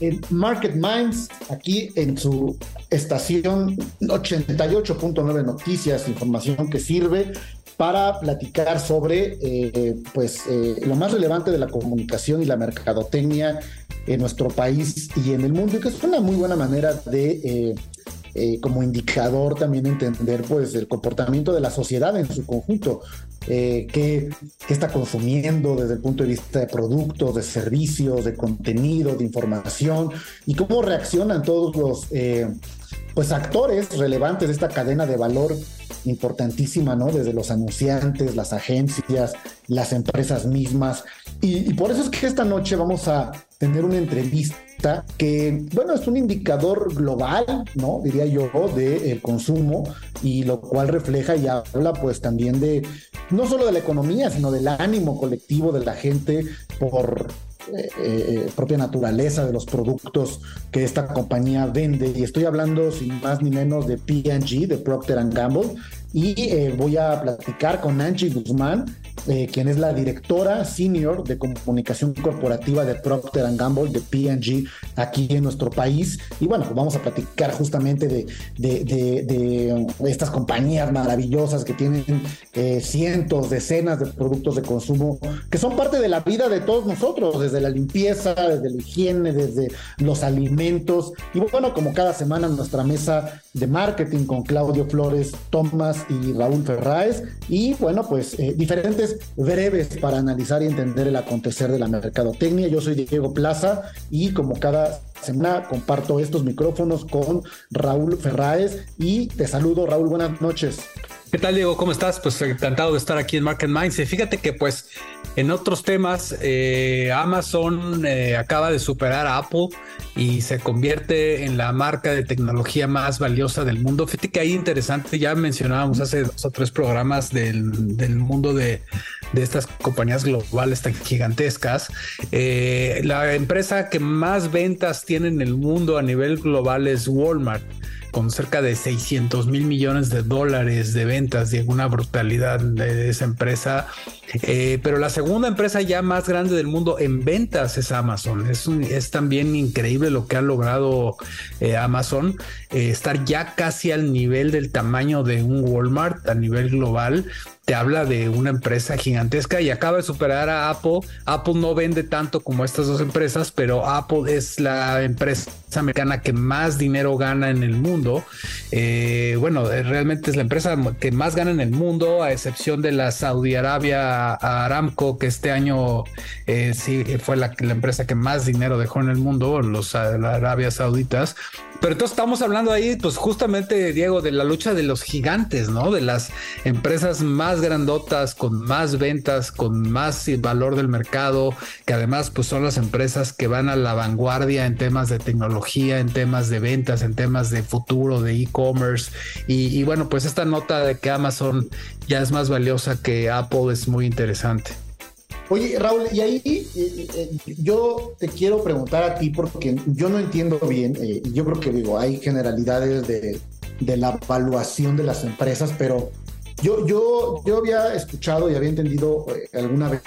en Market Minds, aquí en su estación 88.9 Noticias, información que sirve para platicar sobre eh, pues, eh, lo más relevante de la comunicación y la mercadotecnia en nuestro país y en el mundo, y que es una muy buena manera de... Eh, eh, como indicador también entender pues el comportamiento de la sociedad en su conjunto, eh, qué, está consumiendo desde el punto de vista de productos, de servicios, de contenido, de información y cómo reaccionan todos los eh, pues actores relevantes de esta cadena de valor importantísima, ¿no? Desde los anunciantes, las agencias, las empresas mismas. Y, por eso es que esta noche vamos a tener una entrevista que, bueno, es un indicador global, ¿no? Diría yo, del consumo y lo cual refleja y habla pues también de, no solo de la economía, sino del ánimo colectivo de la gente por eh, eh, propia naturaleza de los productos que esta compañía vende. Y estoy hablando sin más ni menos de PG, de Procter Gamble. Y eh, voy a platicar con Angie Guzmán, eh, quien es la directora senior de comunicación corporativa de Procter Gamble, de P&G, aquí en nuestro país. Y bueno, pues vamos a platicar justamente de, de, de, estas compañías maravillosas que tienen eh, cientos, decenas de productos de consumo que son parte de la vida de todos nosotros, desde la limpieza, desde la higiene, desde los alimentos. Y bueno, como cada semana nuestra mesa de marketing con Claudio Flores, Tomás y Raúl Ferráez. Y bueno, pues eh, diferentes breves para analizar y entender el acontecer de la mercadotecnia. Yo soy Diego Plaza y como cada semana comparto estos micrófonos con Raúl Ferráez y te saludo Raúl, buenas noches. ¿Qué tal, Diego? ¿Cómo estás? Pues encantado de estar aquí en Market Minds. Y fíjate que, pues, en otros temas, eh, Amazon eh, acaba de superar a Apple y se convierte en la marca de tecnología más valiosa del mundo. Fíjate que ahí interesante, ya mencionábamos hace dos o tres programas del, mundo de, estas compañías globales tan gigantescas. Eh, la empresa que más ventas tiene en el mundo a nivel global es Walmart con cerca de 600 mil millones de dólares de ventas y una brutalidad de esa empresa. Eh, pero la segunda empresa ya más grande del mundo en ventas es Amazon. Es, también increíble lo que ha logrado eh, Amazon, eh, estar ya casi al nivel del tamaño de un Walmart a nivel global te habla de una empresa gigantesca y acaba de superar a Apple. Apple no vende tanto como estas dos empresas, pero Apple es la empresa americana que más dinero gana en el mundo. Eh, bueno, eh, realmente es la empresa que más gana en el mundo, a excepción de la Saudi Arabia Aramco, que este año eh, sí fue la, empresa que más dinero dejó en el mundo, los Arabia Sauditas. Pero entonces estamos hablando ahí, pues justamente, Diego, de la lucha de los gigantes, ¿no? De las empresas más grandotas, con más ventas, con más valor del mercado, que además, pues son las empresas que van a la vanguardia en temas de tecnología, en temas de ventas, en temas de futuro, de e-commerce. Y, y bueno, pues esta nota de que Amazon ya es más valiosa que Apple es muy interesante. Oye, Raúl, y ahí eh, eh, yo te quiero preguntar a ti porque yo no entiendo bien, eh, yo creo que digo, hay generalidades de, de la evaluación de las empresas, pero yo, yo, yo había escuchado y había entendido eh, alguna vez,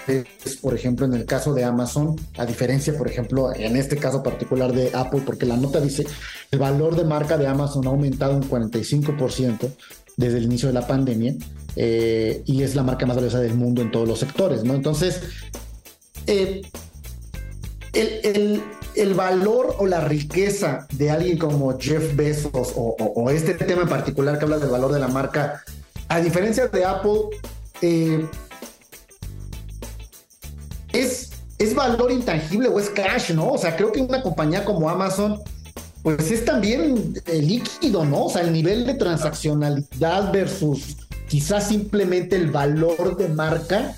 por ejemplo, en el caso de Amazon, a diferencia, por ejemplo, en este caso particular de Apple, porque la nota dice, el valor de marca de Amazon ha aumentado un 45% desde el inicio de la pandemia eh, y es la marca más valiosa del mundo en todos los sectores, ¿no? Entonces, eh, el, el, valor o la riqueza de alguien como Jeff Bezos o, este tema en particular que habla del valor de la marca a diferencia de Apple, eh, es, es valor intangible o es cash, ¿no? O sea, creo que una compañía como Amazon, pues es también eh, líquido, ¿no? O sea, el nivel de transaccionalidad versus quizás simplemente el valor de marca,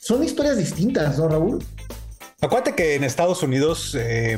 son historias distintas, ¿no, Raúl? Acuérdate que en Estados Unidos eh,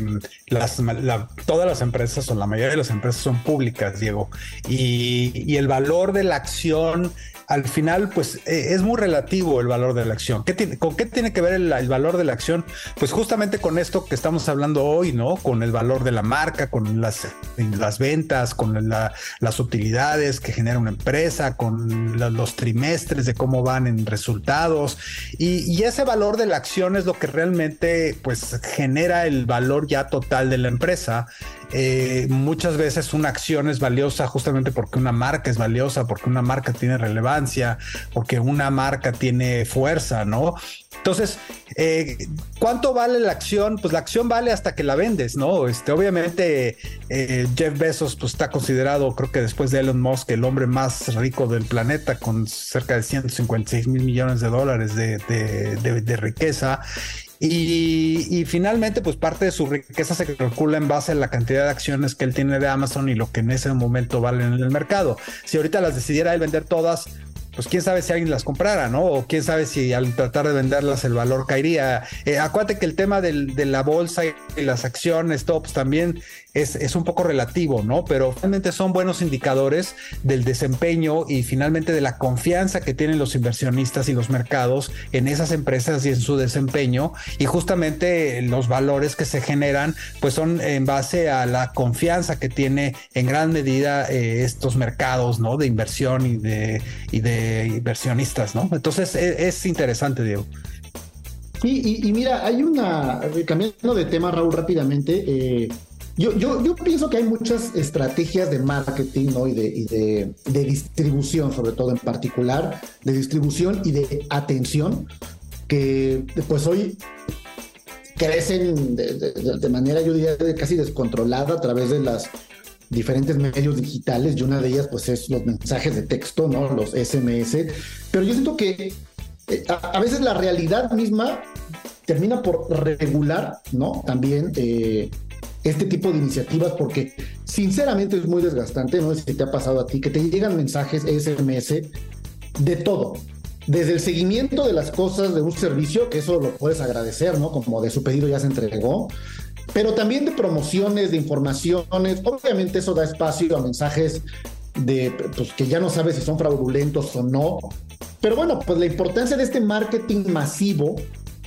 todas las empresas o la mayoría de las empresas son públicas, Diego, y, y el valor de la acción al final, pues eh, es muy relativo el valor de la acción. ¿Qué ¿Con qué tiene que ver el, valor de la acción? Pues justamente con esto que estamos hablando hoy, ¿no? Con el valor de la marca, con las, las ventas, con las utilidades que genera una empresa, con los trimestres de cómo van en resultados. Y, ese valor de la acción es lo que realmente, pues, genera el valor ya total de la empresa. Eh, muchas veces una acción es valiosa justamente porque una marca es valiosa, porque una marca tiene relevancia porque una marca tiene fuerza, ¿no? Entonces, eh, ¿cuánto vale la acción? Pues la acción vale hasta que la vendes, ¿no? Este, obviamente, eh, Jeff Bezos pues, está considerado, creo que después de Elon Musk, el hombre más rico del planeta, con cerca de 156 mil millones de dólares de, riqueza. Y, y, finalmente, pues parte de su riqueza se calcula en base a la cantidad de acciones que él tiene de Amazon y lo que en ese momento valen en el mercado. Si ahorita las decidiera él vender todas, pues quién sabe si alguien las comprara, ¿no? O quién sabe si al tratar de venderlas el valor caería. Eh, acuérdate que el tema de la bolsa y, las acciones, tops pues también es, un poco relativo, ¿no? Pero realmente son buenos indicadores del desempeño y finalmente de la confianza que tienen los inversionistas y los mercados en esas empresas y en su desempeño. Y justamente los valores que se generan, pues son en base a la confianza que tiene en gran medida eh, estos mercados, ¿no? De inversión y de, y de inversionistas, ¿no? Entonces e, es, interesante, Diego. Sí, y, mira, hay una, cambiando de tema, Raúl, rápidamente, eh, yo, yo, yo, pienso que hay muchas estrategias de marketing ¿no? y, de, y de, de, distribución, sobre todo en particular, de distribución y de atención, que pues hoy crecen de, manera, yo diría, casi descontrolada a través de las diferentes medios digitales y una de ellas pues es los mensajes de texto, ¿no? Los SMS. Pero yo siento que eh, a, veces la realidad misma termina por regular, ¿no? También eh, este tipo de iniciativas porque sinceramente es muy desgastante, no sé si te ha pasado a ti, que te llegan mensajes SMS de todo, desde el seguimiento de las cosas de un servicio, que eso lo puedes agradecer, ¿no? Como de su pedido ya se entregó, pero también de promociones, de informaciones, obviamente eso da espacio a mensajes de pues, que ya no sabes si son fraudulentos o no. Pero bueno, pues la importancia de este marketing masivo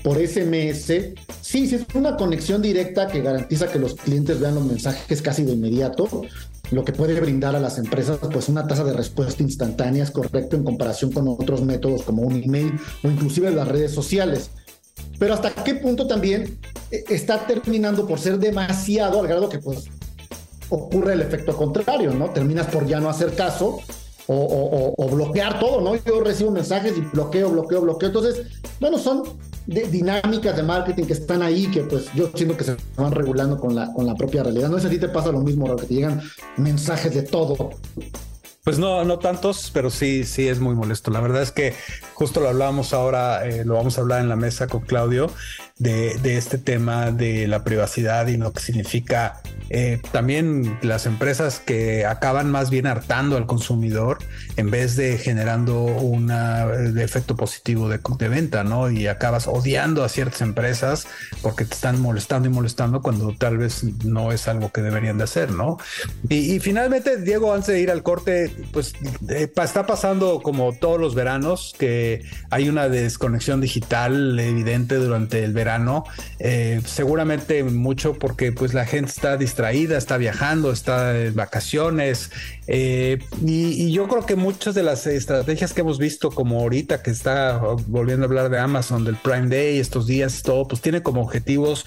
por SMS, sí, sí es una conexión directa que garantiza que los clientes vean los mensajes casi de inmediato, lo que puede brindar a las empresas pues una tasa de respuesta instantánea es correcto en comparación con otros métodos como un email o inclusive las redes sociales. Pero hasta qué punto también eh, está terminando por ser demasiado al grado que pues ocurre el efecto contrario, ¿no? Terminas por ya no hacer caso o, bloquear todo, ¿no? Yo recibo mensajes y bloqueo, bloqueo, bloqueo. Entonces, bueno, son dinámicas de marketing que están ahí que pues yo siento que se van regulando con la, con la propia realidad. No si a ti te pasa lo mismo, que te llegan mensajes de todo. Pues no, no tantos, pero sí, sí es muy molesto. La verdad es que justo lo hablábamos ahora, eh, lo vamos a hablar en la mesa con Claudio, de, este tema de la privacidad y lo que significa eh, también las empresas que acaban más bien hartando al consumidor en vez de generando un efecto positivo de, venta, ¿no? Y acabas odiando a ciertas empresas porque te están molestando y molestando cuando tal vez no es algo que deberían de hacer, ¿no? Y, finalmente, Diego, antes de ir al corte, pues eh, está pasando como todos los veranos que hay una desconexión digital evidente durante el verano, eh, seguramente mucho porque pues la gente está distraída, está viajando, está en vacaciones eh, y, yo creo que muchas de las estrategias que hemos visto como ahorita que está volviendo a hablar de Amazon, del Prime Day, estos días, todo, pues tiene como objetivos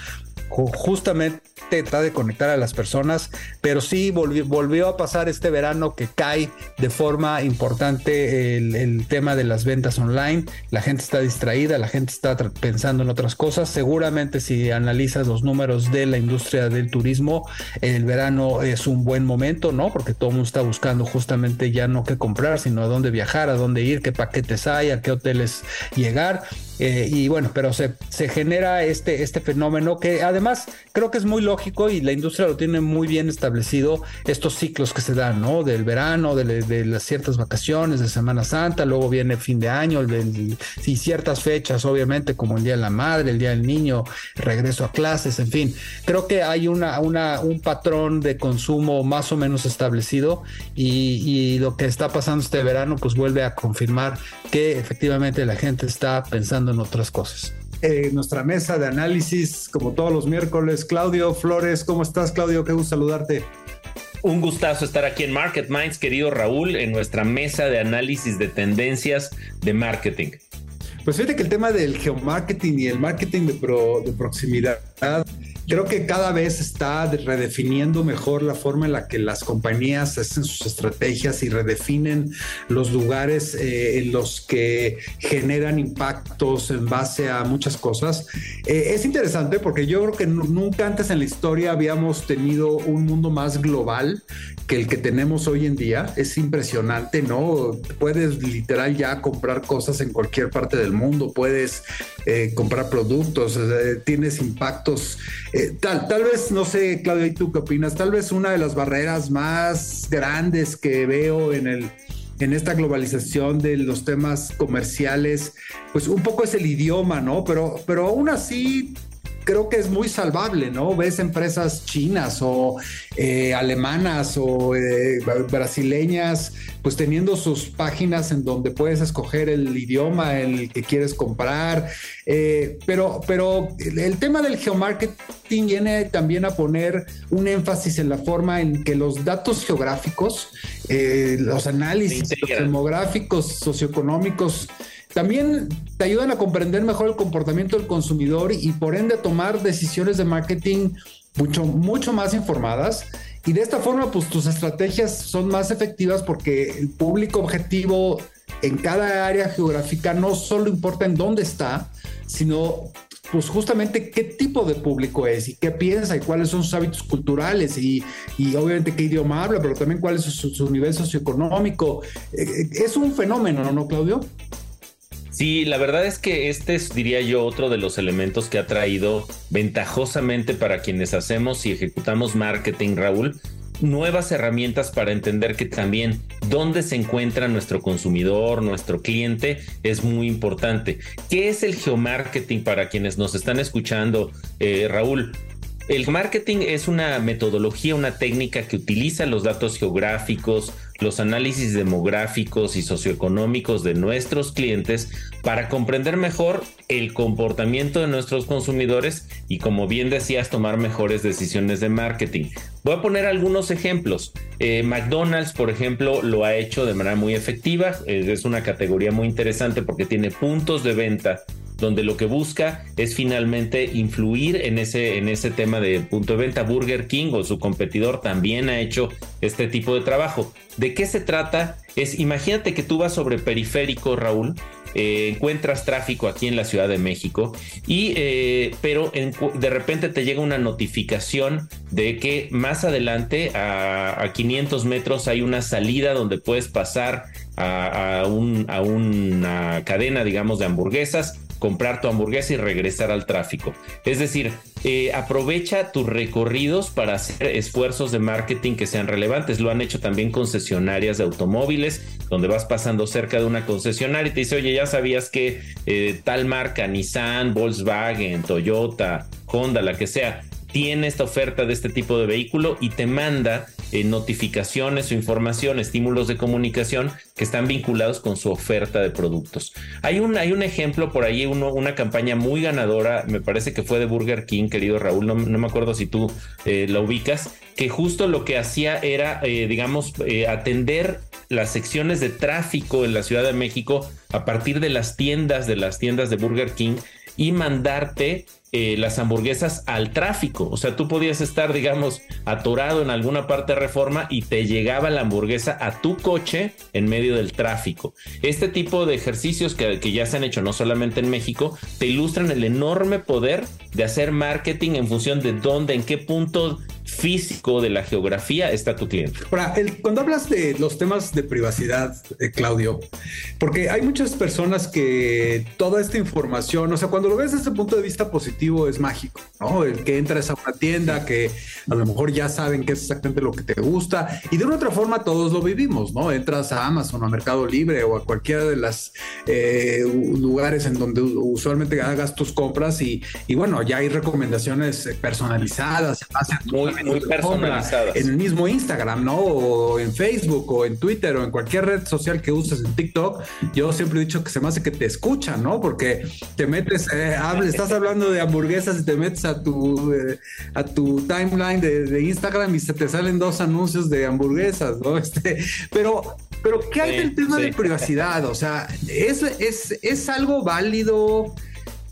justamente trata de conectar a las personas, pero sí volvió, a pasar este verano que cae de forma importante el, tema de las ventas online. La gente está distraída, la gente está pensando en otras cosas. Seguramente si analizas los números de la industria del turismo, el verano es un buen momento, ¿no? Porque todo el mundo está buscando justamente ya no qué comprar, sino a dónde viajar, a dónde ir, qué paquetes hay, a qué hoteles llegar. Eh, y bueno, pero se, se genera este, este fenómeno que además creo que es muy lógico y la industria lo tiene muy bien establecido, estos ciclos que se dan, ¿no? Del verano, de, las ciertas vacaciones, de Semana Santa, luego viene fin de año, y ciertas fechas, obviamente, como el Día de la Madre, el Día del Niño, regreso a clases, en fin. Creo que hay una, un patrón de consumo más o menos establecido y lo que está pasando este verano, pues vuelve a confirmar que efectivamente la gente está pensando en otras cosas. Eh, nuestra mesa de análisis, como todos los miércoles. Claudio Flores, ¿cómo estás, Claudio? Qué gusto saludarte. Un gustazo estar aquí en Market Minds, querido Raúl, en nuestra mesa de análisis de tendencias de marketing. Pues fíjate que el tema del geomarketing y el marketing de, de proximidad creo que cada vez está redefiniendo mejor la forma en la que las compañías hacen sus estrategias y redefinen los lugares eh, en los que generan impactos en base a muchas cosas. Eh, es interesante porque yo creo que nunca antes en la historia habíamos tenido un mundo más global que el que tenemos hoy en día. Es impresionante, ¿no? Puedes literal ya comprar cosas en cualquier parte del mundo, puedes eh, comprar productos, tienes impactos eh, tal, tal vez, no sé, Claudio, ¿y tú qué opinas? Tal vez una de las barreras más grandes que veo en el en esta globalización de los temas comerciales, pues un poco es el idioma, ¿no? Pero, pero aún así creo que es muy salvable, ¿no? Ves empresas chinas o eh, alemanas o eh, brasileñas, pues teniendo sus páginas en donde puedes escoger el idioma en el que quieres comprar. Eh, pero, pero el tema del geomarketing viene también a poner un énfasis en la forma en que los datos geográficos, los análisis demográficos, socioeconómicos, también te ayudan a comprender mejor el comportamiento del consumidor y por ende tomar decisiones de marketing mucho, mucho más informadas. Y de esta forma, pues tus estrategias son más efectivas porque el público objetivo en cada área geográfica no solo importa en dónde está, sino pues justamente qué tipo de público es y qué piensa y cuáles son sus hábitos culturales y, y obviamente qué idioma habla, pero también cuál es su, su nivel socioeconómico. Eh, eh, es un fenómeno, ¿no, Claudio? Sí, la verdad es que este es, diría yo, otro de los elementos que ha traído ventajosamente para quienes hacemos y ejecutamos marketing, Raúl, nuevas herramientas para entender que también dónde se encuentra nuestro consumidor, nuestro cliente, es muy importante. ¿Qué es el geomarketing para quienes nos están escuchando, eh, Raúl? El marketing es una metodología, una técnica que utiliza los datos geográficos, los análisis demográficos y socioeconómicos de nuestros clientes para comprender mejor el comportamiento de nuestros consumidores y, como bien decías, tomar mejores decisiones de marketing. Voy a poner algunos ejemplos. Eh, McDonald's, por ejemplo, lo ha hecho de manera muy efectiva. es una categoría muy interesante porque tiene puntos de venta donde lo que busca es finalmente influir en ese, en ese tema de punto de venta. Burger King o su competidor también ha hecho este tipo de trabajo. ¿De qué se trata? Es, imagínate que tú vas sobre periférico, Raúl, eh, encuentras tráfico aquí en la Ciudad de México y eh, pero de repente te llega una notificación de que más adelante a, a 500 metros hay una salida donde puedes pasar a, a una cadena digamos de hamburguesas comprar tu hamburguesa y regresar al tráfico. Es decir, eh, aprovecha tus recorridos para hacer esfuerzos de marketing que sean relevantes. Lo han hecho también concesionarias de automóviles, donde vas pasando cerca de una concesionaria y te dice, oye, ya sabías que eh, tal marca, Nissan, Volkswagen, Toyota, Honda, la que sea, tiene esta oferta de este tipo de vehículo y te manda eh, notificaciones o información, estímulos de comunicación que están vinculados con su oferta de productos. Hay un, hay un ejemplo por ahí, una campaña muy ganadora, me parece que fue de Burger King, querido Raúl, no, me acuerdo si tú eh, la ubicas, que justo lo que hacía era, eh, digamos, atender las secciones de tráfico en la Ciudad de México a partir de las tiendas, de las tiendas de Burger King y mandarte eh, las hamburguesas al tráfico. O sea, tú podías estar, digamos, atorado en alguna parte de reforma y te llegaba la hamburguesa a tu coche en medio del tráfico. Este tipo de ejercicios que, que ya se han hecho no solamente en México, te ilustran el enorme poder de hacer marketing en función de dónde, en qué punto físico de la geografía está tu cliente. Ahora, cuando hablas de los temas de privacidad, eh, Claudio, porque hay muchas personas que toda esta información, o sea, cuando lo ves desde el punto de vista positivo es mágico, ¿no? El que entras a una tienda, que a lo mejor ya saben qué es exactamente lo que te gusta y de una otra forma todos lo vivimos, ¿no? Entras a Amazon, a Mercado Libre o a cualquiera de los eh, lugares en donde usualmente hagas tus compras y, y bueno, ya hay recomendaciones personalizadas. Muy, muy personalizadas. En el mismo Instagram, ¿no? O en Facebook o en Twitter o en cualquier red social que uses en TikTok. Yo siempre he dicho que se me hace que te escuchan, ¿no? Porque te metes, eh, estás hablando de hamburguesas y te metes a tu, eh, a tu timeline de, Instagram y se te salen dos anuncios de hamburguesas, ¿no? Este, pero, pero ¿qué hay del tema de privacidad? O sea, ¿es, es, es algo válido?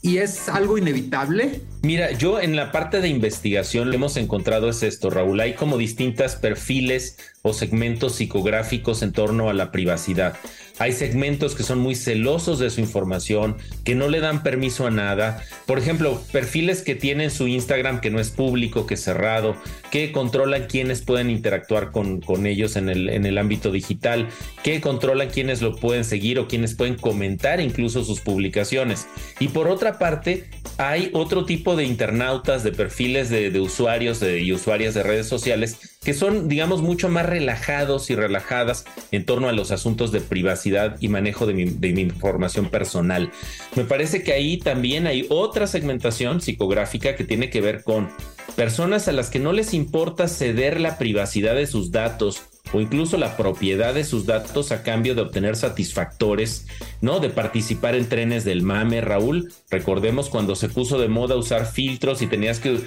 y es algo inevitable. Mira, yo en la parte de investigación lo hemos encontrado es esto, Raúl. Hay como distintas perfiles o segmentos psicográficos en torno a la privacidad. Hay segmentos que son muy celosos de su información, que no le dan permiso a nada. Por ejemplo, perfiles que tienen su Instagram que no es público, que es cerrado, que controlan quiénes pueden interactuar con, con ellos en el, en el ámbito digital, que controlan quiénes lo pueden seguir o quiénes pueden comentar incluso sus publicaciones. Y por otra parte, hay otro tipo de internautas, de perfiles de, de usuarios de, y usuarias de redes sociales que son, digamos, mucho más relajados y relajadas en torno a los asuntos de privacidad y manejo de mi, información personal. Me parece que ahí también hay otra segmentación psicográfica que tiene que ver con personas a las que no les importa ceder la privacidad de sus datos o incluso la propiedad de sus datos a cambio de obtener satisfactores, ¿no? De participar en trenes del mame, Raúl. Recordemos cuando se puso de moda usar filtros y tenías que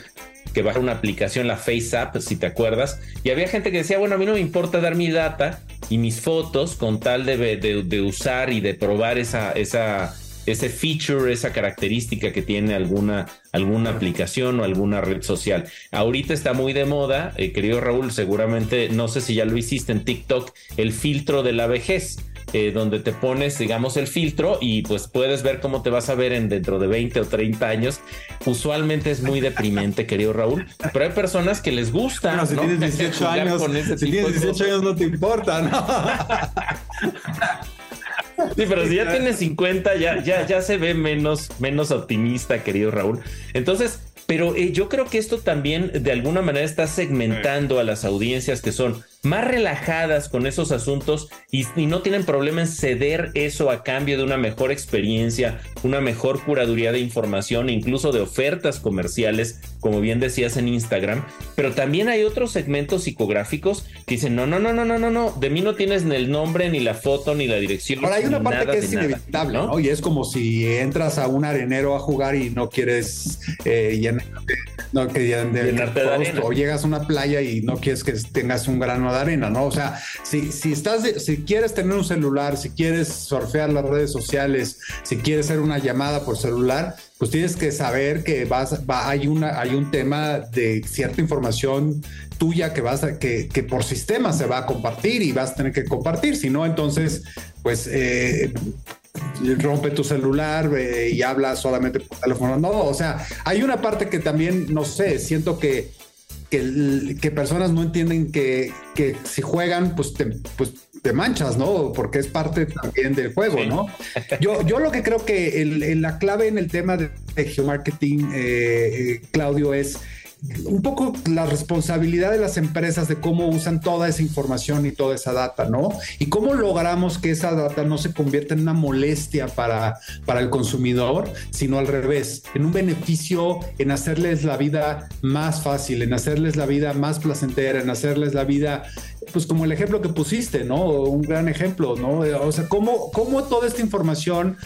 que bajar una aplicación, la FaceApp, si te acuerdas, y había gente que decía, bueno, a mí no me importa dar mi data y mis fotos con tal de, de, usar y de probar esa, esa, ese feature, esa característica que tiene alguna, alguna aplicación o alguna red social. Ahorita está muy de moda, eh, querido Raúl, seguramente, no sé si ya lo hiciste en TikTok, el filtro de la vejez eh, donde te pones, digamos, el filtro y pues puedes ver cómo te vas a ver en dentro de 20 o 30 años. Usualmente es muy deprimente, querido Raúl, pero hay personas que les gusta. No, si tienes 18 años, si tienes 18 años no te importa, ¿no? Sí, pero si ya tienes 50, ya, ya, ya se ve menos, menos optimista, querido Raúl. Entonces, pero eh, yo creo que esto también de alguna manera está segmentando a las audiencias que son más relajadas con esos asuntos y, no tienen problema en ceder eso a cambio de una mejor experiencia, una mejor curaduría de información, incluso de ofertas comerciales, como bien decías en Instagram. Pero también hay otros segmentos psicográficos que dicen, no, no, no, no, no, no, no, de mí no tienes ni el nombre, ni la foto, ni la dirección. Ahora hay una parte que es inevitable, ¿no? Y es como si entras a un arenero a jugar y no quieres eh, no, que llenarte de arena. O llegas a una playa y no quieres que tengas un de arena, ¿no? O sea, si, si estás, si quieres tener un celular, si quieres surfear las redes sociales, si quieres hacer una llamada por celular, pues tienes que saber que vas, va, hay una, hay un tema de cierta información tuya que vas que, que por sistema se va a compartir y vas a tener que compartir. Si no, entonces, pues eh, rompe tu celular y habla solamente por teléfono. No, o sea, hay una parte que también, no sé, siento que, que, personas no entienden que, que si juegan, pues, pues te manchas, ¿no? Porque es parte también del juego, ¿no? Yo, yo lo que creo que la clave en el tema de, geomarketing, eh, eh, Claudio, es un poco la responsabilidad de las empresas de cómo usan toda esa información y toda esa data, ¿no? Y cómo logramos que esa data no se convierta en una molestia para, para el consumidor, sino al revés, en un beneficio, en hacerles la vida más fácil, en hacerles la vida más placentera, en hacerles la vida, pues como el ejemplo que pusiste, ¿no? Un gran ejemplo, ¿no? O sea, cómo, cómo toda esta información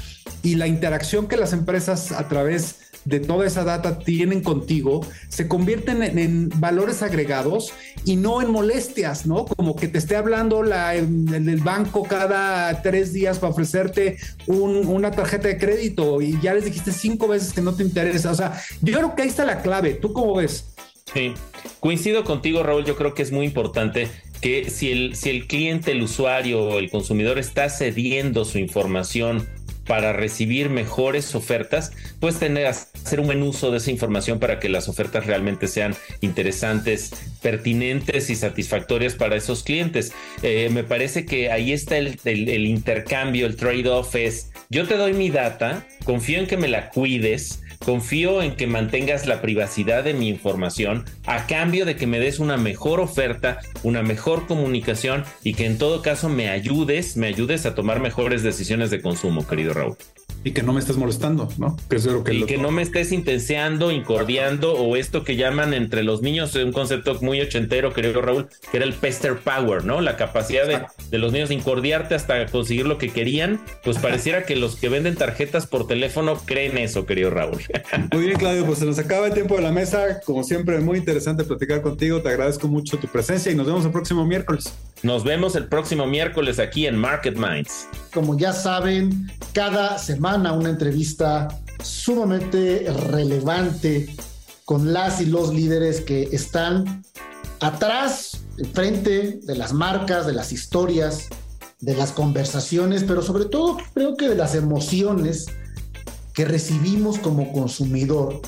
y la interacción que las empresas a través de toda esa data tienen contigo se convierten en, valores agregados y no en molestias, ¿no? Como que te esté hablando la, el, banco cada tres días para ofrecerte una tarjeta de crédito y ya les dijiste cinco veces que no te interesa. O sea, yo creo que ahí está la clave. ¿Tú cómo ves? Sí, coincido contigo, Raúl. Yo creo que es muy importante que si el, si el cliente, el usuario o el consumidor está cediendo su información para recibir mejores ofertas, pues tener hacer un buen uso de esa información para que las ofertas realmente sean interesantes, pertinentes y satisfactorias para esos clientes. Eh, me parece que ahí está el, el intercambio, el trade-off es yo te doy mi data, confío en que me la cuides, Confío en que mantengas la privacidad de mi información a cambio de que me des una mejor oferta, una mejor comunicación y que en todo caso me ayudes, me ayudes a tomar mejores decisiones de consumo, querido Raúl. Y que no me estés molestando, ¿no? Que es lo que y que no me estés intenseando, incordiando o esto que llaman entre los niños un concepto muy ochentero, querido Raúl, que era el pester power, ¿no? La capacidad de, de los niños de incordiarte hasta conseguir lo que querían. Pues pareciera que los que venden tarjetas por teléfono creen eso, querido Raúl. Muy bien, Claudio, pues se nos acaba el tiempo de la mesa. Como siempre, muy interesante platicar contigo. Te agradezco mucho tu presencia y nos vemos el próximo miércoles. Nos vemos el próximo miércoles aquí en Market Minds. Como ya saben, cada semana una entrevista sumamente relevante con las y los líderes que están atrás, frente de las marcas, de las historias, de las conversaciones, pero sobre todo creo que de las emociones que recibimos como consumidor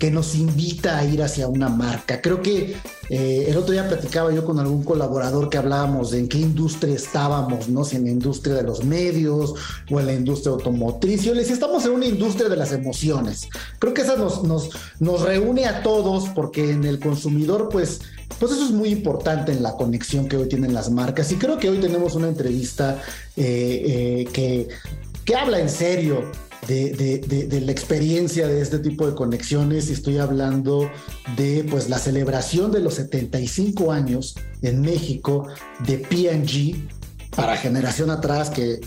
que nos invita a ir hacia una marca. Creo que eh, el otro día platicaba yo con algún colaborador que hablábamos de en qué industria estábamos, ¿no? Si en la industria de los medios o en la industria automotriz. Yo le decía, estamos en una industria de las emociones. Creo que esa nos, nos, nos reúne a todos porque en el consumidor, pues, pues eso es muy importante en la conexión que hoy tienen las marcas. Y creo que hoy tenemos una entrevista eh, eh, que, que habla en serio de, la experiencia de este tipo de conexiones. Y estoy hablando de pues la celebración de los 75 años en México de P&G para generación atrás que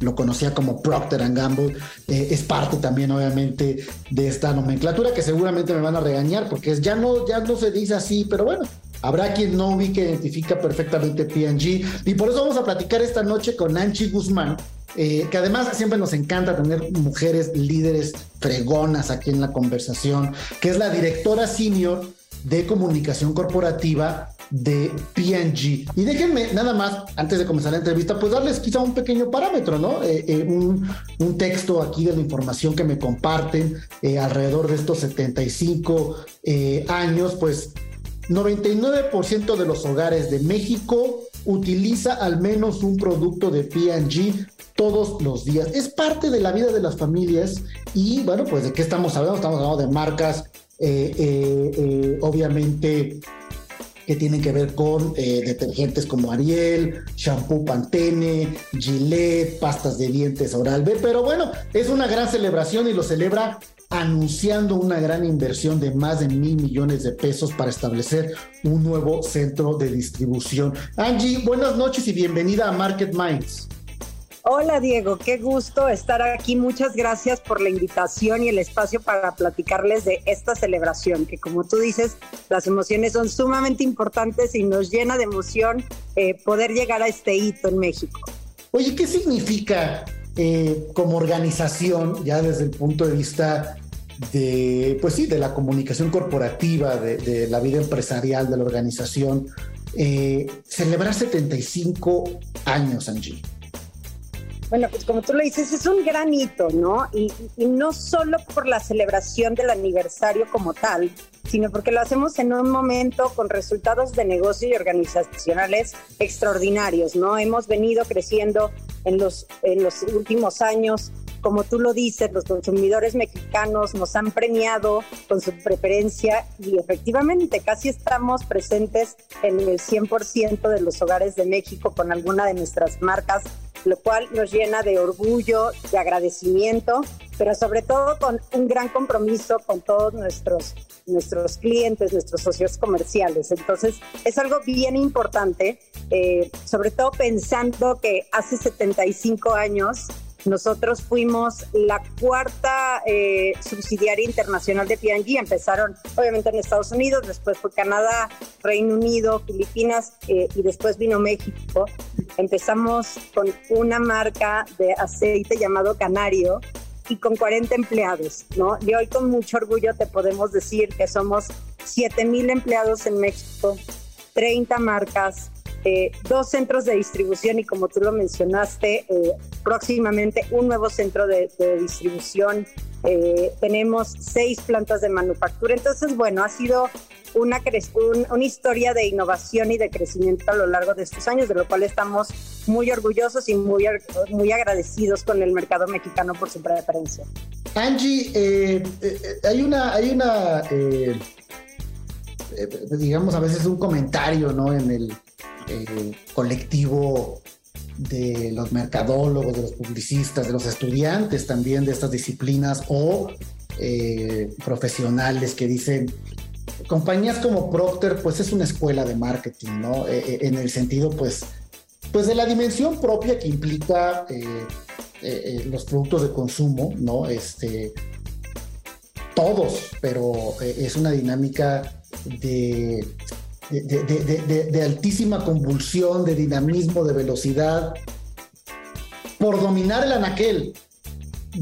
lo conocía como Procter Gamble, eh, es parte también obviamente de esta nomenclatura que seguramente me van a regañar porque es, ya, no, ya no se dice así, pero bueno, Habrá quien no vi que identifica perfectamente P&G y por eso vamos a platicar esta noche con Anchi Guzmán, eh, que además siempre nos encanta tener mujeres líderes fregonas aquí en la conversación, que es la directora senior de comunicación corporativa de PNG. Y déjenme nada más, antes de comenzar la entrevista, pues darles quizá un pequeño parámetro, ¿no? Eh, eh, un, texto aquí de la información que me comparten alrededor de estos 75 años, pues 99% de los hogares de México utiliza al menos un producto de P&G todos los días. Es parte de la vida de las familias y bueno, pues de qué estamos hablando? Estamos hablando de marcas, eh, eh, eh, obviamente que tienen que ver con detergentes como Ariel, shampoo Pantene, Gillette, pastas de dientes Oral B, pero bueno, es una gran celebración y lo celebra anunciando una gran inversión de más de mil millones de pesos para establecer un nuevo centro de distribución. Angie, buenas noches y bienvenida a Market Minds. Hola Diego, qué gusto estar aquí. Muchas gracias por la invitación y el espacio para platicarles de esta celebración, que como tú dices, las emociones son sumamente importantes y nos llena de emoción eh, poder llegar a este hito en México. Oye, ¿qué significa eh, como organización, ya desde el punto de vista de, pues sí, de la comunicación corporativa, de, la vida empresarial de la organización, eh, celebrar 75 años, Angie? Bueno, pues como tú lo dices, es un gran hito, ¿no? Y, y, no solo por la celebración del aniversario como tal, sino porque lo hacemos en un momento con resultados de negocio y organizacionales extraordinarios, ¿no? Hemos venido creciendo en los, en los últimos años como tú lo dices, los consumidores mexicanos nos han premiado con su preferencia y efectivamente casi estamos presentes en el 100% de los hogares de México con alguna de nuestras marcas, lo cual nos llena de orgullo, de agradecimiento, pero sobre todo con un gran compromiso con todos nuestros nuestros clientes, nuestros socios comerciales. Entonces, es algo bien importante, eh, sobre todo pensando que hace 75 años nosotros fuimos la cuarta eh, subsidiaria internacional de P&G. Empezaron obviamente en Estados Unidos, después fue Canadá, Reino Unido, Filipinas eh, y después vino México. Empezamos con una marca de aceite llamado Canario y con 40 empleados, ¿no? Y hoy con mucho orgullo te podemos decir que somos 7 mil empleados en México, 30 marcas, eh, dos centros de distribución y como tú lo mencionaste, eh, próximamente un nuevo centro de, distribución. Eh, tenemos seis plantas de manufactura. Entonces, bueno, ha sido una, una historia de innovación y de crecimiento a lo largo de estos años, de lo cual estamos muy orgullosos y muy, muy agradecidos con el mercado mexicano por su preferencia. Angie, hay una, hay una digamos, a veces un comentario, ¿no? En el, eh, colectivo de los mercadólogos, de los publicistas, de los estudiantes también de estas disciplinas o eh, profesionales que dicen, compañías como Procter, pues es una escuela de marketing, ¿no? Eh, en el sentido, pues, pues de la dimensión propia que implica los productos de consumo, ¿no? Este, todos, pero es una dinámica de de, altísima convulsión, de dinamismo, de velocidad, por dominar el anaquel.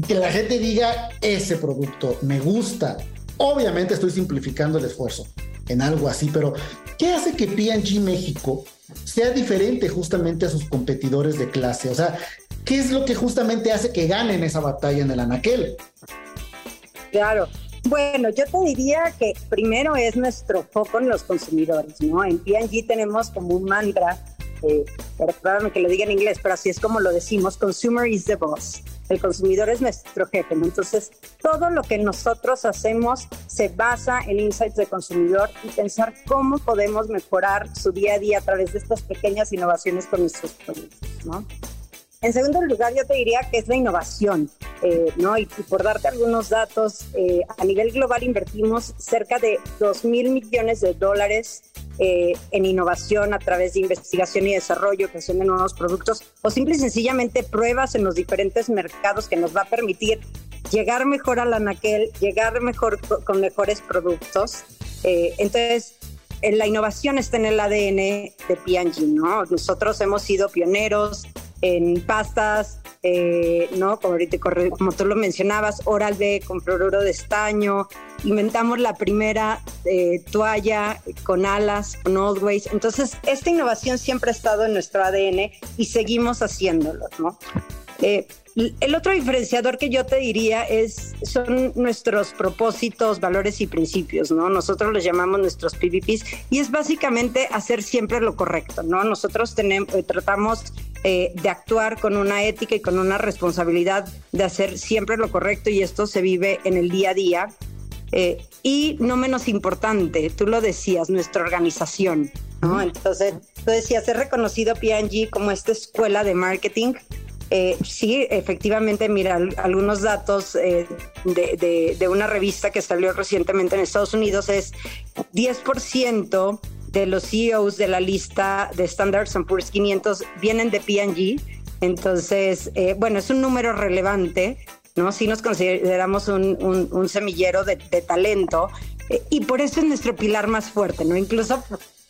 Que la gente diga, ese producto me gusta. Obviamente estoy simplificando el esfuerzo en algo así, pero ¿qué hace que P&G México sea diferente justamente a sus competidores de clase? O sea, ¿qué es lo que justamente hace que ganen esa batalla en el anaquel? Claro, bueno, yo te diría que primero es nuestro foco en los consumidores, ¿no? En P&G tenemos como un mantra, eh, perdóname que lo diga en inglés, pero así es como lo decimos, consumer is the boss. El consumidor es nuestro jefe, ¿no? Entonces, todo lo que nosotros hacemos se basa en insights de consumidor y pensar cómo podemos mejorar su día a día a través de estas pequeñas innovaciones con nuestros productos, ¿no? En segundo lugar, yo te diría que es la innovación, eh, ¿no? Y, por darte algunos datos, eh, a nivel global invertimos cerca de 2 mil millones de dólares eh, en innovación a través de investigación y desarrollo, creación de nuevos productos o simple y sencillamente pruebas en los diferentes mercados que nos va a permitir llegar mejor al anaquel, llegar mejor con mejores productos. entonces, la innovación está en el ADN de P&G, ¿no? Nosotros hemos sido pioneros en pastas, eh, ¿no? Como, ahorita, como tú lo mencionabas, Oral B con fluoruro de estaño. Inventamos la primera eh, toalla con alas, con Always. Entonces, esta innovación siempre ha estado en nuestro ADN y seguimos haciéndolo, ¿no? Eh, el otro diferenciador que yo te diría es son nuestros propósitos, valores y principios, ¿no? Nosotros los llamamos nuestros PVPs y es básicamente hacer siempre lo correcto, ¿no? Nosotros tenemos, tratamos eh, de actuar con una ética y con una responsabilidad de hacer siempre lo correcto y esto se vive en el día a día. Eh, y no menos importante, tú lo decías, nuestra organización, ¿no? Entonces, tú decías, es reconocido P&G como esta escuela de marketing. Eh, sí, efectivamente, mira, algunos datos de, de, de, una revista que salió recientemente en Estados Unidos es 10% de los CEOs de la lista de Standard Poor's 500 vienen de P&G. Entonces, eh, bueno, es un número relevante, ¿no? Si nos consideramos un, semillero de, talento eh, y por eso es nuestro pilar más fuerte, ¿no? Incluso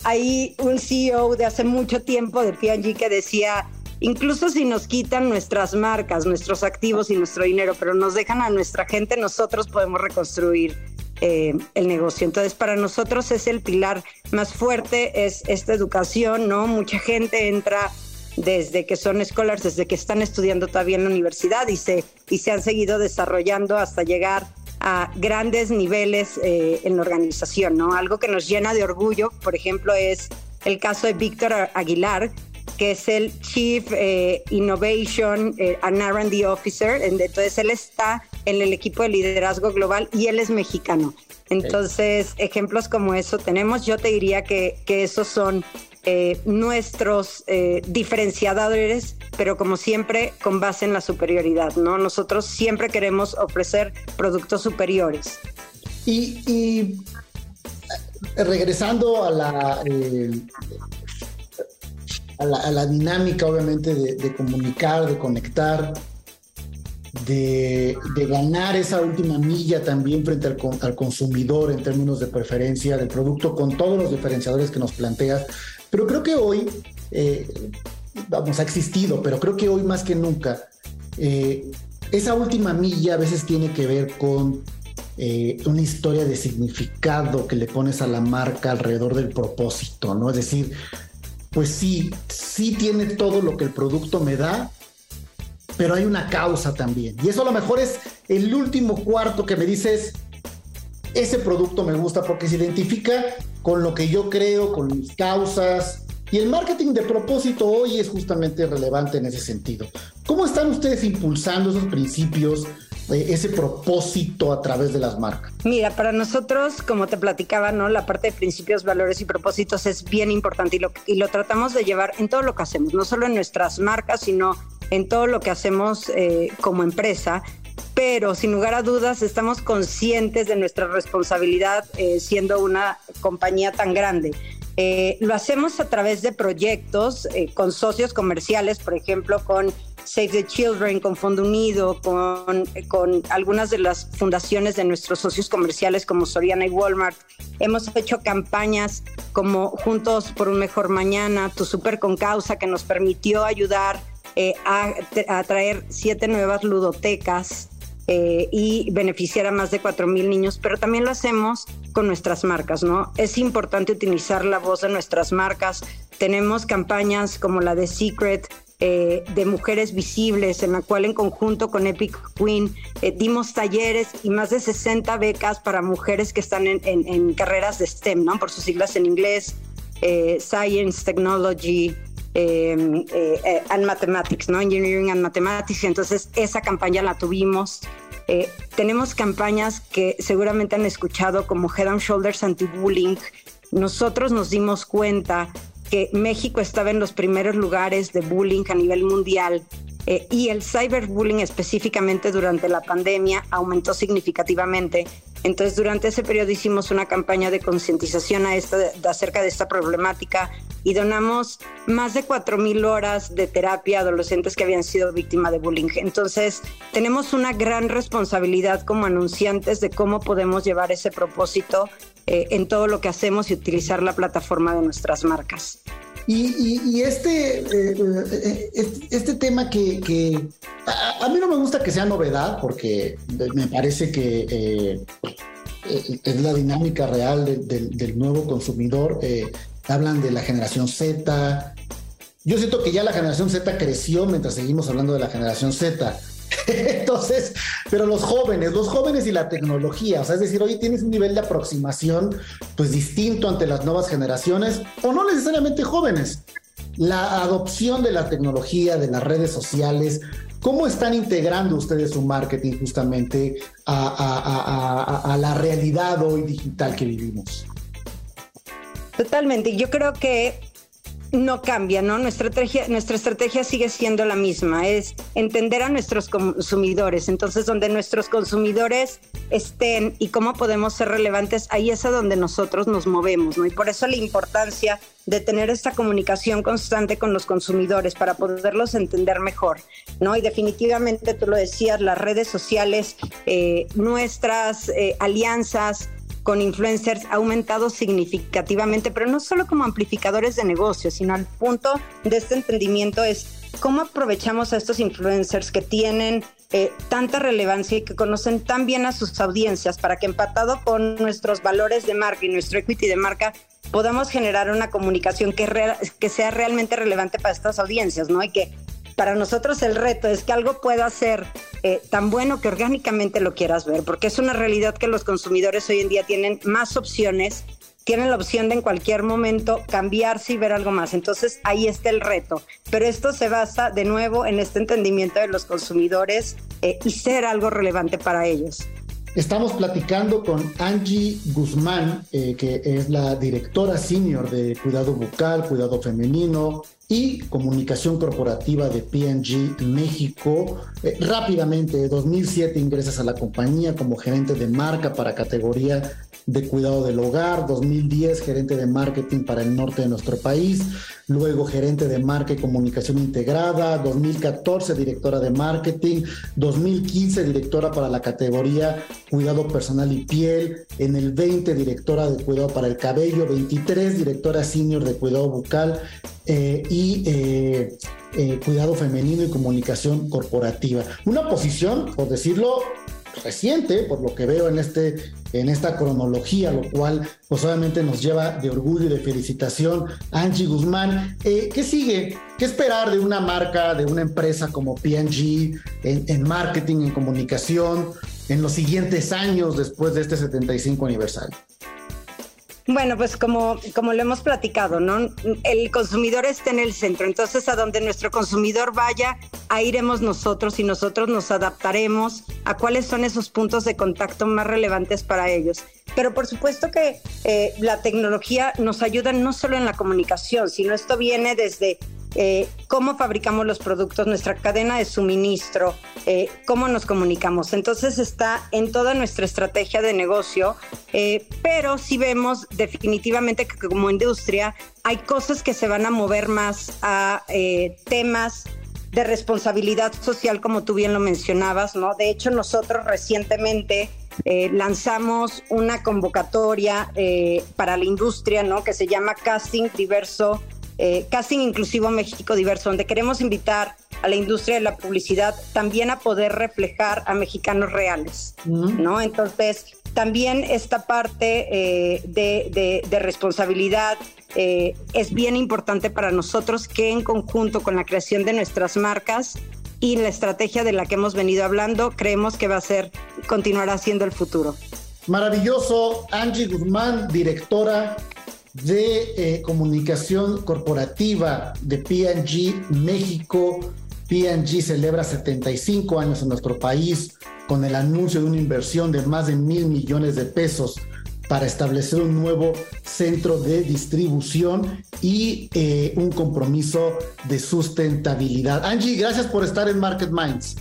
hay un CEO de hace mucho tiempo de P&G que decía, incluso si nos quitan nuestras marcas, nuestros activos y nuestro dinero, pero nos dejan a nuestra gente, nosotros podemos reconstruir eh, el negocio. Entonces, para nosotros es el pilar más fuerte, es esta educación, ¿no? Mucha gente entra desde que son scholars, desde que están estudiando todavía en la universidad y se, y se han seguido desarrollando hasta llegar a grandes niveles eh, en la organización, ¿no? Algo que nos llena de orgullo, por ejemplo, es el caso de Víctor Aguilar, que es el Chief eh, Innovation eh, and R&D Officer. Entonces, él está en el equipo de liderazgo global y él es mexicano. Entonces, ejemplos como eso tenemos. Yo te diría que, que esos son eh, nuestros eh, diferenciadores, pero como siempre con base en la superioridad, ¿no? Nosotros siempre queremos ofrecer productos superiores. Y, regresando a la, a la, dinámica, obviamente, de, comunicar, de conectar, de, ganar esa última milla también frente al, consumidor en términos de preferencia del producto, con todos los diferenciadores que nos planteas. Pero creo que hoy, eh, vamos, ha existido, pero creo que hoy más que nunca, eh, esa última milla a veces tiene que ver con eh, una historia de significado que le pones a la marca alrededor del propósito, ¿no? Es decir, pues sí, sí tiene todo lo que el producto me da, pero hay una causa también. Y eso a lo mejor es el último cuarto que me dices, ese producto me gusta porque se identifica con lo que yo creo, con mis causas. Y el marketing de propósito hoy es justamente relevante en ese sentido. ¿Cómo están ustedes impulsando esos principios, eh, ese propósito a través de las marcas? Mira, para nosotros, como te platicaba, ¿no? La parte de principios, valores y propósitos es bien importante y lo, y lo tratamos de llevar en todo lo que hacemos, no solo en nuestras marcas, sino en todo lo que hacemos eh, como empresa pero sin lugar a dudas estamos conscientes de nuestra responsabilidad eh, siendo una compañía tan grande. Eh, lo hacemos a través de proyectos eh, con socios comerciales, por ejemplo, con Save the Children, con Fondo Unido, con, con algunas de las fundaciones de nuestros socios comerciales como Soriana y Walmart. Hemos hecho campañas como Juntos por un Mejor Mañana, Tu Super con Causa, que nos permitió ayudar a, a traer siete nuevas ludotecas eh, y beneficiar a más de 4.000 niños, pero también lo hacemos con nuestras marcas, ¿no? Es importante utilizar la voz de nuestras marcas. Tenemos campañas como la de Secret, eh, de mujeres visibles, en la cual en conjunto con Epic Queen eh, dimos talleres y más de 60 becas para mujeres que están en, carreras de STEM, ¿no? Por sus siglas en inglés, Science, Technology, Em, and Mathematics, ¿no? Engineering and Mathematics. Entonces, esa campaña la tuvimos. Eh, tenemos campañas que seguramente han escuchado como Head and Shoulders Anti-Bullying. Nosotros nos dimos cuenta que México estaba en los primeros lugares de bullying a nivel mundial eh, y el cyberbullying específicamente durante la pandemia aumentó significativamente. Entonces, durante ese periodo hicimos una campaña de concientización acerca de esta problemática y donamos más de 4.000 horas de terapia a adolescentes que habían sido víctimas de bullying. Entonces, tenemos una gran responsabilidad como anunciantes de cómo podemos llevar ese propósito eh, en todo lo que hacemos y utilizar la plataforma de nuestras marcas. Y, este, eh, eh, este, este, tema que, a, mí no me gusta que sea novedad porque me parece que eh, es la dinámica real del nuevo consumidor. hablan de la generación Z. Yo siento que ya la generación Z creció mientras seguimos hablando de la generación Z. Entonces, pero los jóvenes, los jóvenes y la tecnología, o sea, es decir, hoy tienes un nivel de aproximación pues distinto ante las nuevas generaciones o no necesariamente jóvenes. La adopción de la tecnología, de las redes sociales, ¿cómo están integrando ustedes su marketing justamente a, a la realidad hoy digital que vivimos? Totalmente. Yo creo que no cambia, ¿no? Nuestra estrategia, nuestra estrategia sigue siendo la misma, es entender a nuestros consumidores. Entonces, donde nuestros consumidores estén y cómo podemos ser relevantes, ahí es a donde nosotros nos movemos, ¿no? Y por eso la importancia de tener esta comunicación constante con los consumidores para poderlos entender mejor, ¿no? Y definitivamente, tú lo decías, las redes sociales, eh, nuestras eh, alianzas, con influencers ha aumentado significativamente, pero no solo como amplificadores de negocios, sino al punto de este entendimiento es cómo aprovechamos a estos influencers que tienen eh, tanta relevancia y que conocen tan bien a sus audiencias para que empatado con nuestros valores de marca y nuestro equity de marca podamos generar una comunicación que, que sea realmente relevante para estas audiencias, ¿no? Y que para nosotros el reto es que algo pueda ser eh, tan bueno que orgánicamente lo quieras ver, porque es una realidad que los consumidores hoy en día tienen más opciones tienen la opción de en cualquier momento cambiarse y ver algo más. Entonces ahí está el reto. Pero esto se basa de nuevo en este entendimiento de los consumidores eh, y ser algo relevante para ellos. Estamos platicando con Angie Guzmán, eh, que es la directora senior de Cuidado Bucal, Cuidado Femenino y Comunicación Corporativa de PG México. Eh, rápidamente, 2007 ingresas a la compañía como gerente de marca para categoría de cuidado del hogar, 2010 gerente de marketing para el norte de nuestro país, luego gerente de marca y comunicación integrada, 2014 directora de marketing, 2015 directora para la categoría cuidado personal y piel, en el 20 directora de cuidado para el cabello, 23 directora senior de cuidado bucal eh, y eh, eh, cuidado femenino y comunicación corporativa. Una posición, por decirlo, reciente, por lo que veo en, este, en esta cronología, lo cual pues obviamente nos lleva de orgullo y de felicitación. Angie Guzmán, eh, ¿qué sigue? ¿Qué esperar de una marca, de una empresa como en, en marketing, en comunicación, en los siguientes años después de este 75 aniversario? Bueno, pues como, como lo hemos platicado, ¿no? El consumidor está en el centro, entonces a donde nuestro consumidor vaya, ahí iremos nosotros y nosotros nos adaptaremos a cuáles son esos puntos de contacto más relevantes para ellos. Pero por supuesto que eh, la tecnología nos ayuda no solo en la comunicación, sino esto viene desde eh, cómo fabricamos los productos, nuestra cadena de suministro, eh, cómo nos comunicamos. Entonces está en toda nuestra estrategia de negocio, eh, pero sí vemos definitivamente que como industria hay cosas que se van a mover más a temas de responsabilidad social, como tú bien lo mencionabas, ¿no? De hecho, nosotros recientemente lanzamos una convocatoria para la industria, ¿no? Que se llama Casting Diverso eh, Casting Inclusivo México Diverso, donde queremos invitar a la industria de la publicidad también a poder reflejar a mexicanos reales, ¿no? Entonces, también esta parte eh, de, responsabilidad eh, es bien importante para nosotros que en conjunto con la creación de nuestras marcas y la estrategia de la que hemos venido hablando, creemos que va a ser, continuará siendo el futuro. Maravilloso, Angie Guzmán, directora de eh, comunicación corporativa de PG México. PG celebra 75 años en nuestro país con el anuncio de una inversión de más de mil millones de pesos para establecer un nuevo centro de distribución y eh, un compromiso de sustentabilidad. Angie, gracias por estar en Market Minds.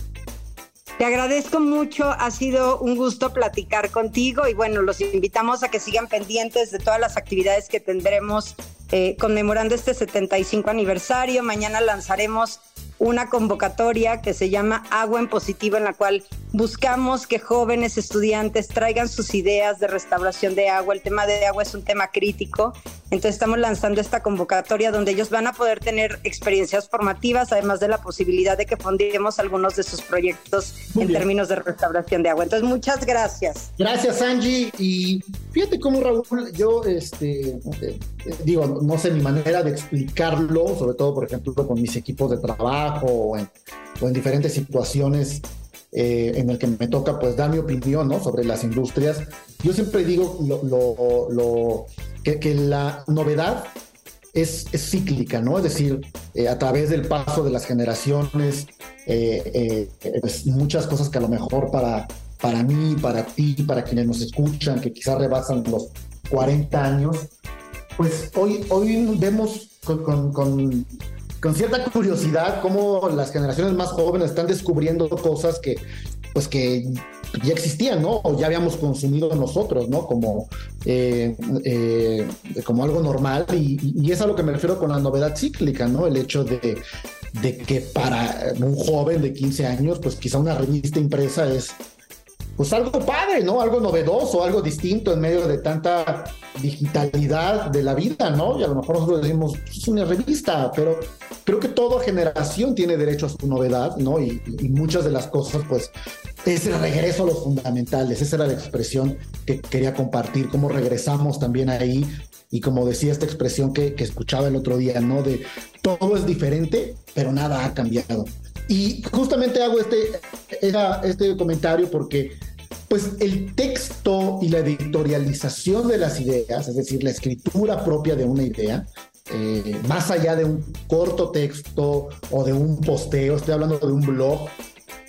Te agradezco mucho, ha sido un gusto platicar contigo y bueno, los invitamos a que sigan pendientes de todas las actividades que tendremos eh, conmemorando este 75 aniversario. Mañana lanzaremos una convocatoria que se llama Agua en Positivo, en la cual buscamos que jóvenes estudiantes traigan sus ideas de restauración de agua. El tema de agua es un tema crítico, entonces estamos lanzando esta convocatoria donde ellos van a poder tener experiencias formativas, además de la posibilidad de que fundemos algunos de sus proyectos en términos de restauración de agua. Entonces, muchas gracias. Gracias, Angie. Y fíjate cómo, Raúl, yo este, eh, digo, no sé mi manera de explicarlo, sobre todo, por ejemplo, con mis equipos de trabajo o en, diferentes situaciones eh, en el que me toca pues dar mi opinión ¿no? sobre las industrias. Yo siempre digo lo, que, la novedad es, cíclica, ¿no? Es decir, eh, a través del paso de las generaciones, eh, muchas cosas que a lo mejor para, para mí, para ti, para quienes nos escuchan, que quizás rebasan los 40 años, pues hoy, hoy vemos con, con, cierta curiosidad cómo las generaciones más jóvenes están descubriendo cosas que, pues que ya existían, ¿no? O ya habíamos consumido nosotros, ¿no? Como, eh, eh, como algo normal. Y, es a lo que me refiero con la novedad cíclica, ¿no? El hecho de, de que para un joven de 15 años, pues quizá una revista impresa es pues algo padre, ¿no? Algo novedoso, algo distinto en medio de tanta digitalidad de la vida, ¿no? Y a lo mejor nosotros decimos, es una revista, pero creo que toda generación tiene derecho a su novedad, ¿no? Y, muchas de las cosas, pues, es el regreso a los fundamentales. Esa era la expresión que quería compartir, cómo regresamos también ahí y como decía esta expresión que, que escuchaba el otro día, ¿no? De todo es diferente, pero nada ha cambiado. Y justamente hago este, este comentario porque pues el texto y la editorialización de las ideas, es decir, la escritura propia de una idea, eh, más allá de un corto texto o de un posteo, estoy hablando de un blog,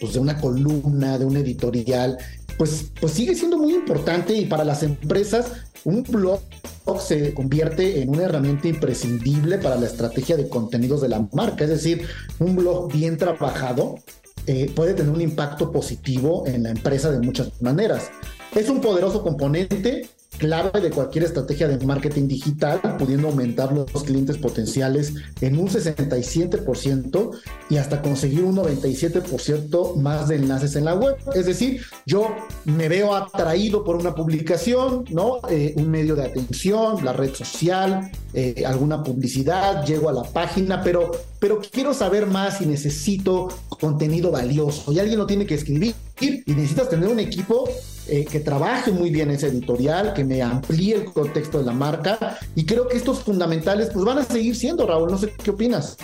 pues de una columna, de un editorial, pues, pues sigue siendo muy importante y para las empresas un blog se convierte en una herramienta imprescindible para la estrategia de contenidos de la marca, es decir, un blog bien trabajado eh, puede tener un impacto positivo en la empresa de muchas maneras. Es un poderoso componente clave de cualquier estrategia de marketing digital, pudiendo aumentar los clientes potenciales en un 67% y hasta conseguir un 97% más de enlaces en la web. Es decir, yo me veo atraído por una publicación, ¿no? Eh, un medio de atención, la red social, eh, alguna publicidad, llego a la página, pero, pero quiero saber más y necesito contenido valioso y alguien lo tiene que escribir y necesitas tener un equipo eh, que trabaje muy bien ese editorial, que me amplíe el contexto de la marca y creo que estos fundamentales pues van a seguir siendo, Raúl, no sé qué opinas.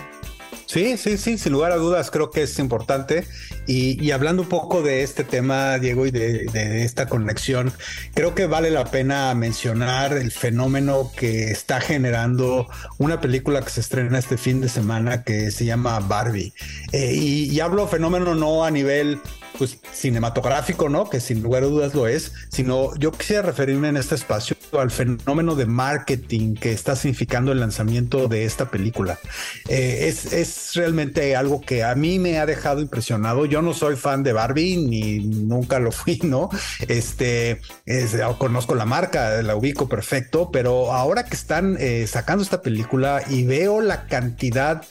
Sí, sí, sí, sin lugar a dudas creo que es importante. Y, hablando un poco de este tema, Diego, y de, esta conexión, creo que vale la pena mencionar el fenómeno que está generando una película que se estrena este fin de semana que se llama Barbie. Eh, y, hablo fenómeno no a nivel pues cinematográfico, ¿no? Que sin lugar a dudas lo es, sino yo quisiera referirme en este espacio al fenómeno de marketing que está significando el lanzamiento de esta película. Eh, es, es, realmente algo que a mí me ha dejado impresionado. No soy fan de Barbie ni nunca lo fui, ¿no? Este, conozco la marca, la ubico perfecto, pero ahora que están eh, sacando esta película y veo la cantidad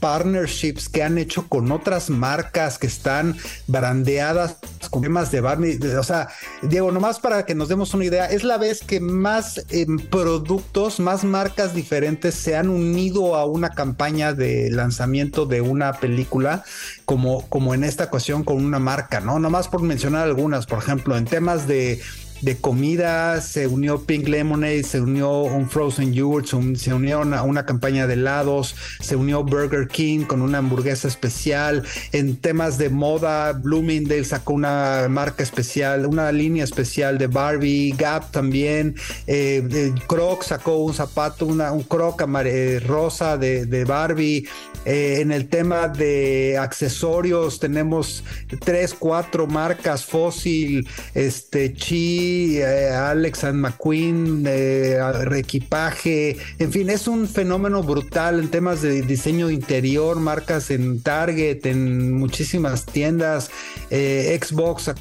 partnerships que han hecho con otras marcas que están brandeadas con temas de Barbie. O sea, Diego, nomás para que nos demos una idea, es la vez que más em, productos, más marcas diferentes se han unido a una campaña de lanzamiento de una película, como, como en esta ocasión con una marca, ¿no? Nomás por mencionar algunas, por ejemplo, en temas de de comida, se unió Pink Lemonade, se unió un Frozen Yogurt, se unió a una campaña de helados, se unió Burger King con una hamburguesa especial. En temas de moda, Bloomingdale sacó una marca especial, una línea especial de Barbie, Gap también, eh, Croc sacó un zapato, una, un Croc eh, rosa de, de Barbie. Eh, en el tema de accesorios tenemos tres, cuatro marcas, Fossil, este, Chi, eh, Alex and McQueen, eh, reequipaje, en fin, es un fenómeno brutal en temas de diseño interior, marcas en Target, en muchísimas tiendas, eh, Xbox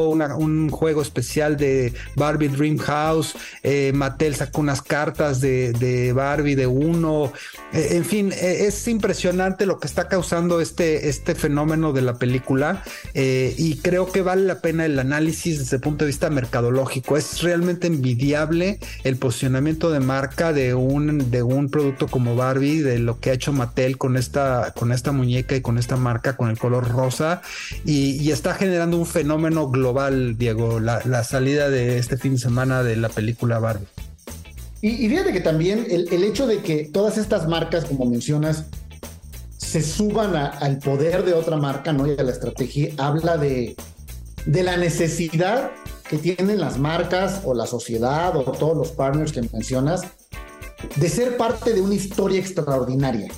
un juego especial de Barbie Dream House, eh, Mattel sacó unas cartas de, Barbie de uno, eh, en fin, eh, es impresionante lo que está causando este, este fenómeno de la película y creo que vale la pena el análisis desde el punto de vista mercadológico. Es realmente envidiable el posicionamiento de marca de un, de un producto como Barbie, de lo que ha hecho Mattel con esta, con esta muñeca y con esta marca con el color rosa y, y está generando un fenómeno global, Diego, la, salida de este fin de semana de la película Barbie. Y, fíjate que también el, hecho de que todas estas marcas, como mencionas, se suban al poder de otra marca, ¿no? Y a la estrategia, habla de, de la necesidad que tienen las marcas o la sociedad o todos los partners que mencionas de ser parte de una historia extraordinaria.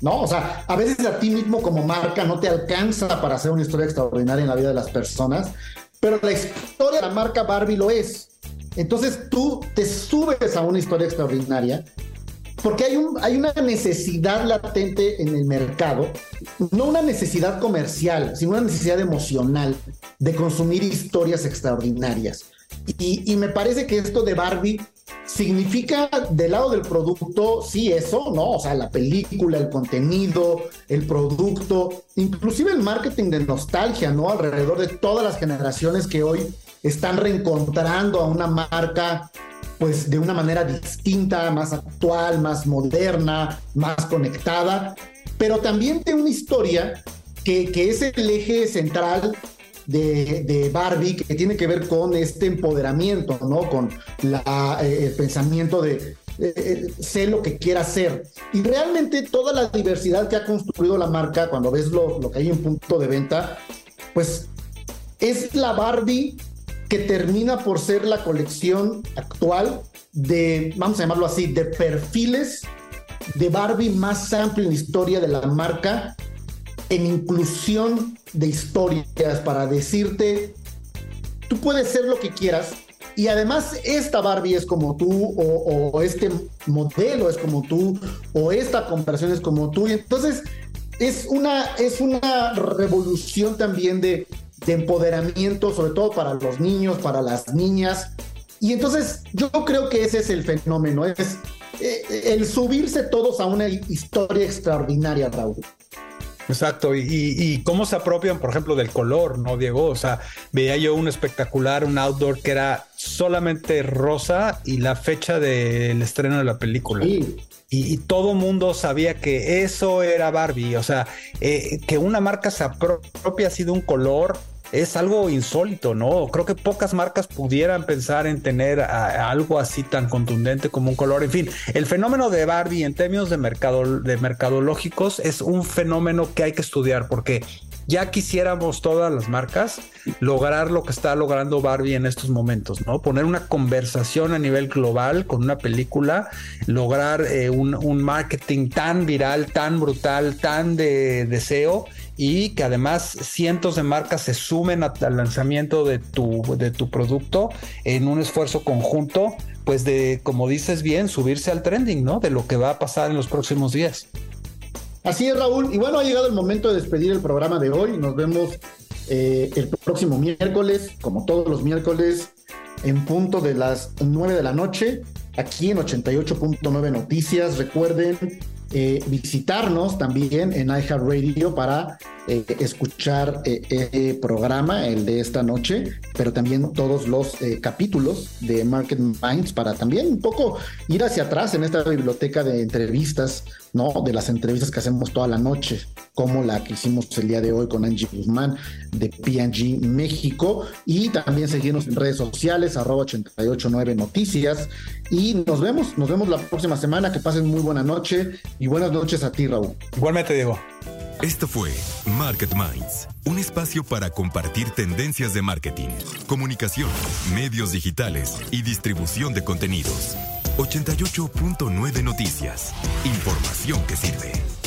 ¿no? O sea, a veces a ti mismo como marca no te alcanza para hacer una historia extraordinaria en la vida de las personas, pero la historia de la marca Barbie lo es. Entonces tú te subes a una historia extraordinaria porque hay, un, hay una necesidad latente en el mercado, no una necesidad comercial, sino una necesidad emocional de consumir historias extraordinarias. Y, y me parece que esto de Barbie significa del lado del producto, sí, eso, ¿no? O sea, la película, el contenido, el producto, inclusive el marketing de nostalgia, ¿no? Alrededor de todas las generaciones que hoy están reencontrando a una marca pues de una manera distinta, más actual, más moderna, más conectada, pero también de una historia que, que es el eje central de, Barbie que tiene que ver con este empoderamiento, ¿no? Con eh, el pensamiento de eh, sé lo que quiera hacer. Y realmente toda la diversidad que ha construido la marca, cuando ves lo, lo que hay en punto de venta, pues es la Barbie que termina por ser la colección actual de, vamos a llamarlo así, de perfiles de Barbie más amplio en la historia de la marca en inclusión de historias para decirte, tú puedes ser lo que quieras y además esta Barbie es como tú o, este modelo es como tú o esta comparación es como tú y entonces es una, es una revolución también de, de empoderamiento, sobre todo para los niños, para las niñas. Y entonces yo creo que ese es el fenómeno, es eh, el subirse todos a una historia extraordinaria, Raúl. Exacto, y, cómo se apropian, por ejemplo, del color, ¿no, Diego? O sea, veía yo un espectacular, un outdoor que era solamente rosa y la fecha del estreno de la película. Y, y, todo mundo sabía que eso era Barbie, o sea, eh, que una marca se apropia así de un color es algo insólito, ¿no? Creo que pocas marcas pudieran pensar en tener algo así tan contundente como un color. En fin, el fenómeno de Barbie en términos de mercado de mercadológicos es un fenómeno que hay que estudiar porque ya quisiéramos todas las marcas lograr lo que está logrando Barbie en estos momentos, ¿no? Poner una conversación a nivel global con una película, lograr eh, un, un marketing tan viral, tan brutal, tan de deseo y que además cientos de marcas se sumen al lanzamiento de tu, de tu producto en un esfuerzo conjunto, pues de, como dices bien, subirse al trending, ¿no? De lo que va a pasar en los próximos días. Así es, Raúl. Y bueno, ha llegado el momento de despedir el programa de hoy. Nos vemos eh, el próximo miércoles, como todos los miércoles, en punto de las 9 de la noche, aquí en 88.9 Noticias. Recuerden eh, visitarnos también en iHeartRadio para eh, escuchar el eh, programa, el de esta noche, pero también todos los capítulos de Market Minds para también un poco ir hacia atrás en esta biblioteca de entrevistas, ¿no? De las entrevistas que hacemos toda la noche, como la que hicimos el día de hoy con Angie Guzmán de PG México y también seguirnos en redes sociales, arroba 889 Noticias y nos vemos, nos vemos la próxima semana, que pasen muy buena noche y buenas noches a ti, Raúl. Igualmente, Diego. Esto fue Market Minds, un espacio para compartir tendencias de marketing, comunicación, medios digitales y distribución de contenidos. 88.9 Noticias. Información que sirve.